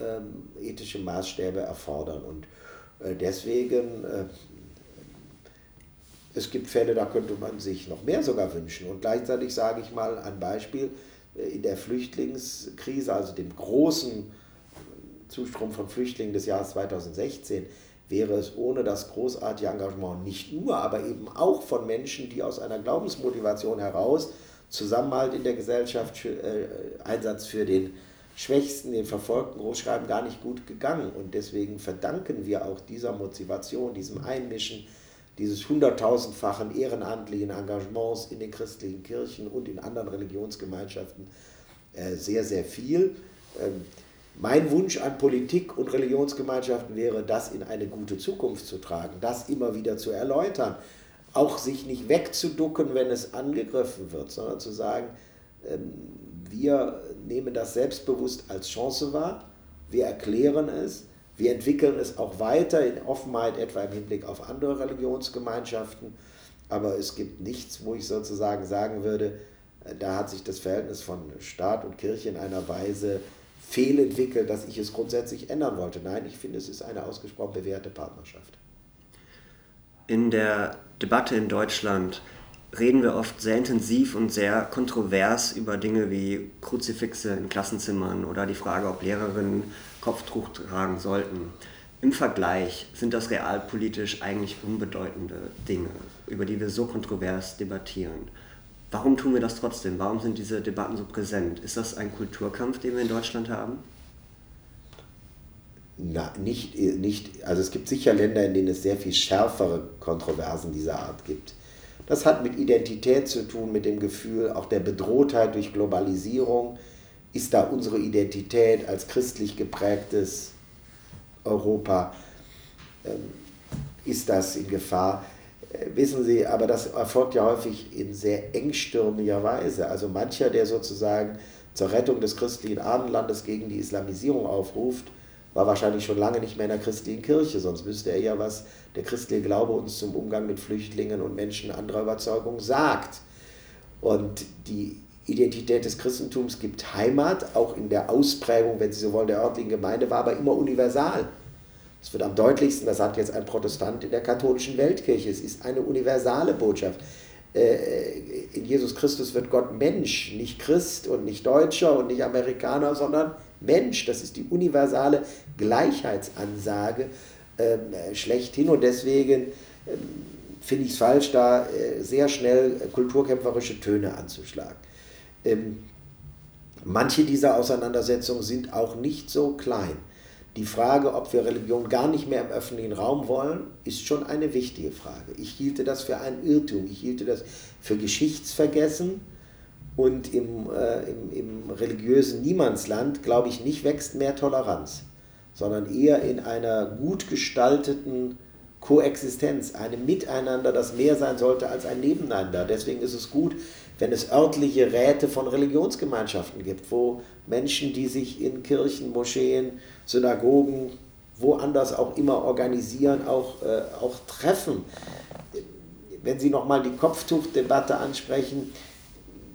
ähm, ethische Maßstäbe erfordern. Und äh, deswegen, äh, es gibt Fälle, da könnte man sich noch mehr sogar wünschen. Und gleichzeitig sage ich mal ein Beispiel, äh, in der Flüchtlingskrise, also dem großen Zustrom von Flüchtlingen des Jahres 2016, wäre es ohne das großartige Engagement nicht nur, aber eben auch von Menschen, die aus einer Glaubensmotivation heraus Zusammenhalt in der Gesellschaft, äh, Einsatz für den Schwächsten, den Verfolgten großschreiben, gar nicht gut gegangen. Und deswegen verdanken wir auch dieser Motivation, diesem Einmischen, dieses hunderttausendfachen ehrenamtlichen Engagements in den christlichen Kirchen und in anderen Religionsgemeinschaften äh, sehr, sehr viel. Ähm, mein Wunsch an Politik und Religionsgemeinschaften wäre, das in eine gute Zukunft zu tragen, das immer wieder zu erläutern, auch sich nicht wegzuducken, wenn es angegriffen wird, sondern zu sagen, ähm, wir nehmen das selbstbewusst als Chance wahr, wir erklären es, wir entwickeln es auch weiter in Offenheit, etwa im Hinblick auf andere Religionsgemeinschaften, aber es gibt nichts, wo ich sozusagen sagen würde, äh, da hat sich das Verhältnis von Staat und Kirche in einer Weise fehlentwickelt, dass ich es grundsätzlich ändern wollte. Nein, ich finde, es ist eine ausgesprochen bewährte Partnerschaft. In der Debatte in Deutschland reden wir oft sehr intensiv und sehr kontrovers über Dinge wie Kruzifixe in Klassenzimmern oder die Frage, ob Lehrerinnen Kopftuch tragen sollten. Im Vergleich sind das realpolitisch eigentlich unbedeutende Dinge, über die wir so kontrovers debattieren. Warum tun wir das trotzdem? Warum sind diese Debatten so präsent? Ist das ein Kulturkampf, den wir in Deutschland haben? Na, nicht, nicht, also es gibt sicher Länder, in denen es sehr viel schärfere Kontroversen dieser Art gibt. Das hat mit Identität zu tun, mit dem Gefühl auch der Bedrohtheit durch Globalisierung. Ist da unsere Identität als christlich geprägtes Europa, ähm, ist das in Gefahr? Äh, wissen Sie, aber das erfolgt ja häufig in sehr engstirniger Weise. Also mancher, der sozusagen zur Rettung des christlichen Abendlandes gegen die Islamisierung aufruft, war wahrscheinlich schon lange nicht mehr in der christlichen Kirche, sonst wüsste er ja, was der christliche Glaube uns zum Umgang mit Flüchtlingen und Menschen anderer Überzeugung sagt. Und die Identität des Christentums gibt Heimat, auch in der Ausprägung, wenn Sie so wollen, der örtlichen Gemeinde, war aber immer universal. Es wird am deutlichsten, das sagt jetzt ein Protestant in der katholischen Weltkirche, es ist eine universale Botschaft. Äh, in Jesus Christus wird Gott Mensch, nicht Christ und nicht Deutscher und nicht Amerikaner, sondern Mensch. Das ist die universale Gleichheitsansage äh, schlechthin und deswegen äh, finde ich es falsch, da äh, sehr schnell kulturkämpferische Töne anzuschlagen. Ähm, manche dieser Auseinandersetzungen sind auch nicht so klein. Die Frage, ob wir Religion gar nicht mehr im öffentlichen Raum wollen, ist schon eine wichtige Frage. Ich hielte das für einen Irrtum. Ich hielte das für Geschichtsvergessen und im, äh, im, im religiösen Niemandsland, glaube ich, nicht wächst mehr Toleranz, sondern eher in einer gut gestalteten Koexistenz, einem Miteinander, das mehr sein sollte als ein Nebeneinander. Deswegen ist es gut, wenn es örtliche Räte von Religionsgemeinschaften gibt, wo Menschen, die sich in Kirchen, Moscheen, Synagogen, woanders auch immer organisieren, auch, äh, auch treffen. Wenn Sie nochmal die Kopftuchdebatte ansprechen,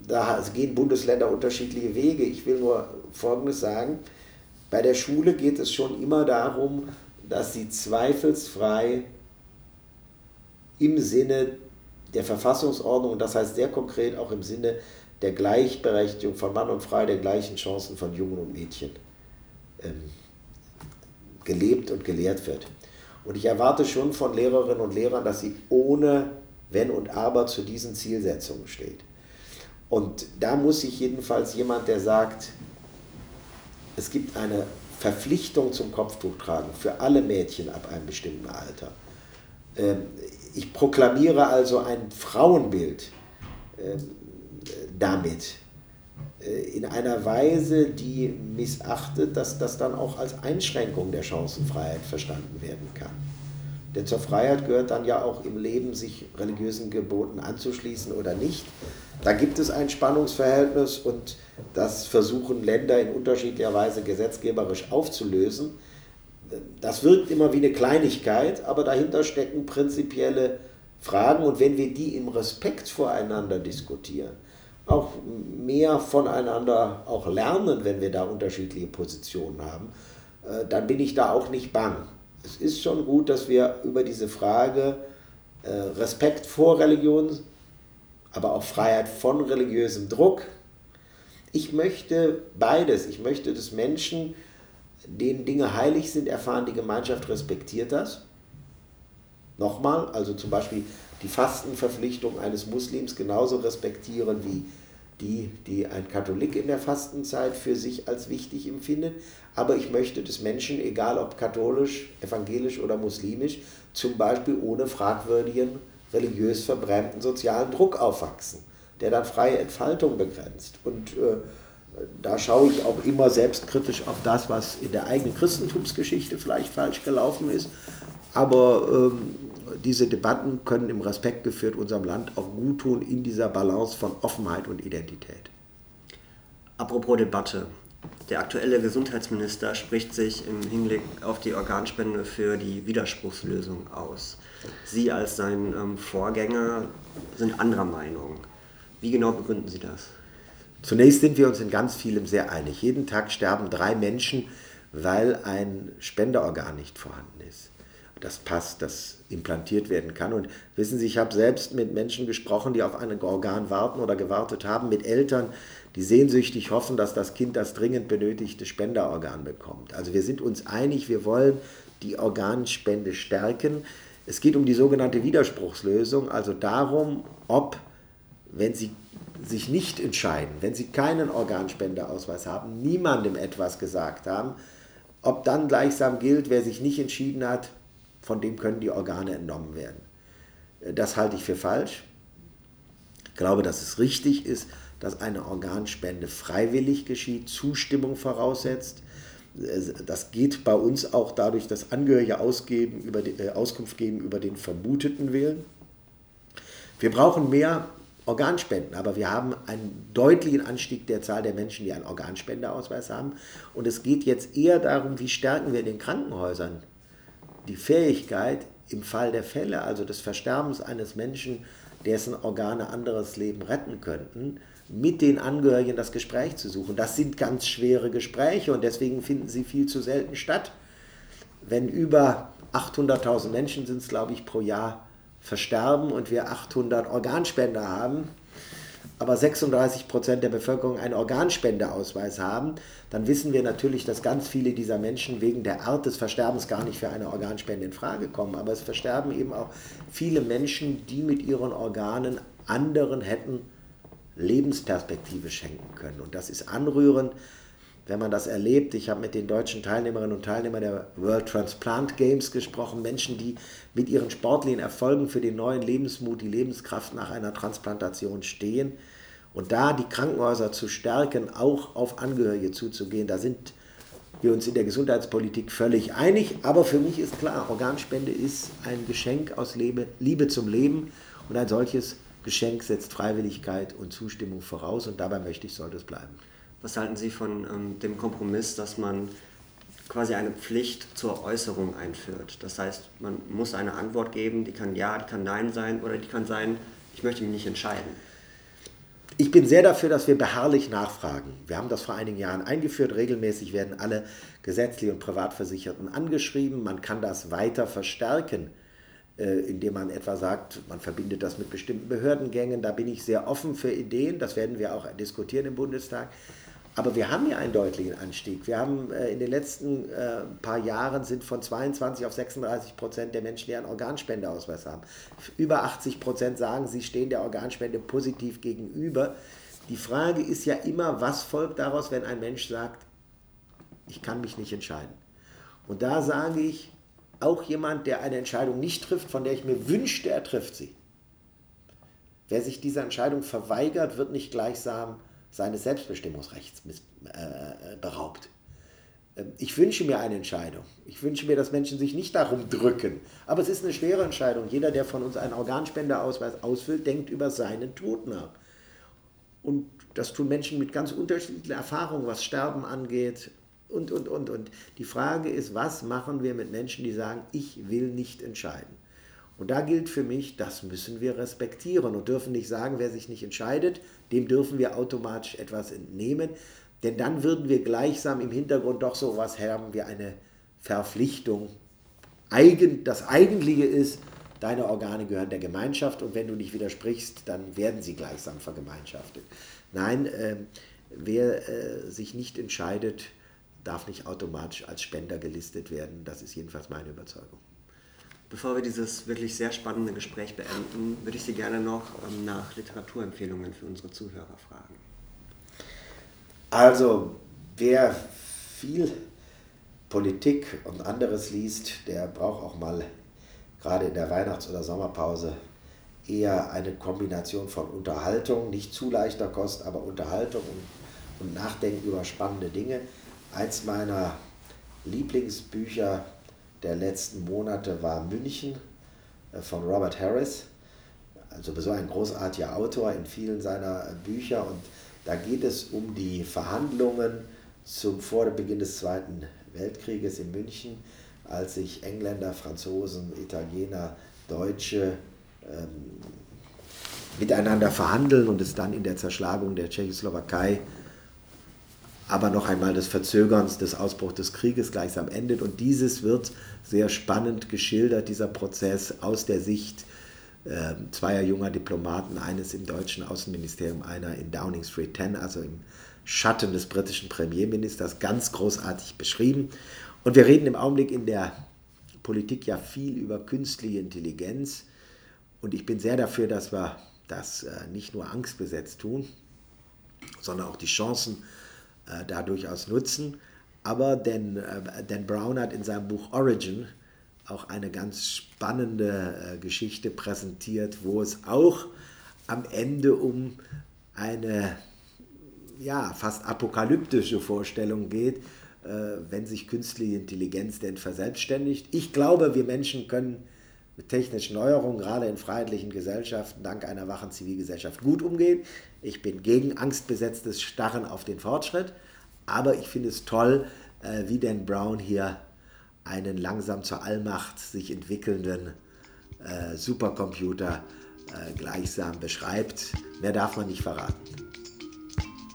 da gehen Bundesländer unterschiedliche Wege. Ich will nur Folgendes sagen. Bei der Schule geht es schon immer darum, dass sie zweifelsfrei im Sinne der Verfassungsordnung, das heißt sehr konkret auch im Sinne der Gleichberechtigung von Mann und Frau, der gleichen Chancen von Jungen und Mädchen ähm, gelebt und gelehrt wird. Und ich erwarte schon von Lehrerinnen und Lehrern, dass sie ohne Wenn und Aber zu diesen Zielsetzungen steht. Und da muss sich jedenfalls jemand, der sagt, es gibt eine Verpflichtung zum Kopftuchtragen für alle Mädchen ab einem bestimmten Alter. Ähm, ich proklamiere also ein Frauenbild ähm, damit äh, in einer Weise, die missachtet, dass das dann auch als Einschränkung der Chancenfreiheit verstanden werden kann. Denn zur Freiheit gehört dann ja auch im Leben, sich religiösen Geboten anzuschließen oder nicht. Da gibt es ein Spannungsverhältnis und das versuchen Länder in unterschiedlicher Weise gesetzgeberisch aufzulösen. Das wirkt immer wie eine Kleinigkeit, aber dahinter stecken prinzipielle Fragen und wenn wir die im Respekt voreinander diskutieren, auch mehr voneinander auch lernen, wenn wir da unterschiedliche Positionen haben, äh, dann bin ich da auch nicht bang es ist schon gut, dass wir über diese Frage äh, Respekt vor Religion, aber auch Freiheit von religiösem Druck. Ich möchte beides. Ich möchte, dass Menschen, denen Dinge heilig sind, erfahren, die Gemeinschaft respektiert das. nochmal, also zum Beispiel die Fastenverpflichtung eines Muslims genauso respektieren wie die, die ein Katholik in der Fastenzeit für sich als wichtig empfindet. Aber ich möchte, dass Menschen, egal ob katholisch, evangelisch oder muslimisch, zum Beispiel ohne fragwürdigen, religiös verbrämten sozialen Druck aufwachsen, der dann freie Entfaltung begrenzt. Und äh, da schaue ich auch immer selbstkritisch auf das, was in der eigenen Christentumsgeschichte vielleicht falsch gelaufen ist. Aber ähm, diese Debatten können im Respekt geführt unserem Land auch gut tun in dieser Balance von Offenheit und Identität. Apropos Debatte. Der aktuelle Gesundheitsminister spricht sich im Hinblick auf die Organspende für die Widerspruchslösung aus. Sie als sein ähm, Vorgänger sind anderer Meinung. Wie genau begründen Sie das? Zunächst sind wir uns in ganz vielem sehr einig. Jeden Tag sterben drei Menschen, weil ein Spenderorgan nicht vorhanden ist. Das passt, das implantiert werden kann. Und wissen Sie, ich habe selbst mit Menschen gesprochen, die auf ein Organ warten oder gewartet haben, mit Eltern, die sehnsüchtig hoffen, dass das Kind das dringend benötigte Spenderorgan bekommt. Also wir sind uns einig, wir wollen die Organspende stärken. Es geht um die sogenannte Widerspruchslösung, also darum, ob, wenn Sie sich nicht entscheiden, wenn sie keinen Organspenderausweis haben, niemandem etwas gesagt haben, ob dann gleichsam gilt, wer sich nicht entschieden hat, von dem können die Organe entnommen werden. Das halte ich für falsch. Ich glaube, dass es richtig ist, dass eine Organspende freiwillig geschieht, Zustimmung voraussetzt. Das geht bei uns auch dadurch, dass Angehörige ausgeben, über die, äh, Auskunft geben über den vermuteten Willen. Wir brauchen mehr Organspenden. Aber wir haben einen deutlichen Anstieg der Zahl der Menschen, die einen Organspendeausweis haben. Und es geht jetzt eher darum, wie stärken wir in den Krankenhäusern die Fähigkeit, im Fall der Fälle, also des Versterbens eines Menschen, dessen Organe anderes Leben retten könnten, mit den Angehörigen das Gespräch zu suchen. Das sind ganz schwere Gespräche und deswegen finden sie viel zu selten statt. Wenn über 800.000 Menschen sind es, glaube ich, pro Jahr versterben und wir 800 Organspender haben, aber 36 Prozent der Bevölkerung einen Organspendeausweis haben, dann wissen wir natürlich, dass ganz viele dieser Menschen wegen der Art des Versterbens gar nicht für eine Organspende in Frage kommen. Aber es versterben eben auch viele Menschen, die mit ihren Organen anderen hätten Lebensperspektive schenken können. Und das ist anrührend, wenn man das erlebt. Ich habe mit den deutschen Teilnehmerinnen und Teilnehmern der World Transplant Games gesprochen, Menschen, die mit ihren sportlichen Erfolgen für den neuen Lebensmut, die Lebenskraft nach einer Transplantation stehen. Und da die Krankenhäuser zu stärken, auch auf Angehörige zuzugehen, da sind wir uns in der Gesundheitspolitik völlig einig. Aber für mich ist klar, Organspende ist ein Geschenk aus Liebe zum Leben und ein solches Geschenk setzt Freiwilligkeit und Zustimmung voraus und dabei möchte ich, sollte es bleiben. Was halten Sie von ähm, dem Kompromiss, dass man quasi eine Pflicht zur Äußerung einführt? Das heißt, man muss eine Antwort geben, die kann Ja, die kann Nein sein oder die kann sein, ich möchte mich nicht entscheiden. Ich bin sehr dafür, dass wir beharrlich nachfragen. Wir haben das vor einigen Jahren eingeführt. Regelmäßig werden alle gesetzlich und Privatversicherten angeschrieben. Man kann das weiter verstärken, äh, indem man etwa sagt, man verbindet das mit bestimmten Behördengängen. Da bin ich sehr offen für Ideen. Das werden wir auch diskutieren im Bundestag. Aber wir haben ja einen deutlichen Anstieg. Wir haben äh, in den letzten äh, paar Jahren sind von 22 auf 36 Prozent der Menschen, die einen Organspendeausweis haben. Über 80 Prozent sagen, sie stehen der Organspende positiv gegenüber. Die Frage ist ja immer, was folgt daraus, wenn ein Mensch sagt, ich kann mich nicht entscheiden. Und da sage ich, auch jemand, der eine Entscheidung nicht trifft, von der ich mir wünschte, er trifft sie. Wer sich dieser Entscheidung verweigert, wird nicht gleichsam seines Selbstbestimmungsrechts äh, beraubt. Ähm, ich wünsche mir eine Entscheidung. Ich wünsche mir, dass Menschen sich nicht darum drücken. Aber es ist eine schwere Entscheidung. Jeder, der von uns einen Organspenderausweis ausfüllt, denkt über seinen Tod nach. Und das tun Menschen mit ganz unterschiedlichen Erfahrungen, was Sterben angeht. Und, und, und, und. Die Frage ist, was machen wir mit Menschen, die sagen, ich will nicht entscheiden? Und da gilt für mich, das müssen wir respektieren und dürfen nicht sagen, wer sich nicht entscheidet, dem dürfen wir automatisch etwas entnehmen. Denn dann würden wir gleichsam im Hintergrund doch so was haben wie eine Verpflichtung. Das Eigentliche ist, deine Organe gehören der Gemeinschaft und wenn du nicht widersprichst, dann werden sie gleichsam vergemeinschaftet. Nein, äh, wer äh, sich nicht entscheidet, darf nicht automatisch als Spender gelistet werden. Das ist jedenfalls meine Überzeugung. Bevor wir dieses wirklich sehr spannende Gespräch beenden, würde ich Sie gerne noch ähm, nach Literaturempfehlungen für unsere Zuhörer fragen. Also, wer viel Politik und anderes liest, der braucht auch mal gerade in der Weihnachts- oder Sommerpause eher eine Kombination von Unterhaltung, nicht zu leichter Kost, aber Unterhaltung und, und Nachdenken über spannende Dinge. Eins meiner Lieblingsbücher der letzten Monate war München äh, von Robert Harris. Also so ein großartiger Autor in vielen seiner Bücher. Und da geht es um die Verhandlungen zum vor Beginn des Zweiten Weltkrieges in München, als sich Engländer, Franzosen, Italiener, Deutsche ähm, miteinander verhandeln und es dann in der Zerschlagung der Tschechoslowakei aber noch einmal des Verzögerns des Ausbruchs des Krieges gleichsam endet. Und dieses wird sehr spannend geschildert, dieser Prozess aus der Sicht äh, zweier junger Diplomaten, eines im deutschen Außenministerium, einer in Downing Street 10, also im Schatten des britischen Premierministers, ganz großartig beschrieben. Und wir reden im Augenblick in der Politik ja viel über künstliche Intelligenz. Und ich bin sehr dafür, dass wir das äh, nicht nur angstbesetzt tun, sondern auch die Chancen äh, da durchaus nutzen. Aber Dan, äh, Dan Brown hat in seinem Buch Origin auch eine ganz spannende äh, Geschichte präsentiert, wo es auch am Ende um eine ja, fast apokalyptische Vorstellung geht, äh, wenn sich künstliche Intelligenz denn verselbstständigt. Ich glaube, wir Menschen können mit technischen Neuerungen, gerade in freiheitlichen Gesellschaften, dank einer wachen Zivilgesellschaft gut umgehen. Ich bin gegen angstbesetztes Starren auf den Fortschritt, aber ich finde es toll, äh, wie Dan Brown hier einen langsam zur Allmacht sich entwickelnden äh, Supercomputer äh, gleichsam beschreibt. Mehr darf man nicht verraten.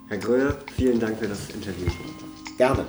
Herr Gröhe, vielen Dank für das Interview. Gerne.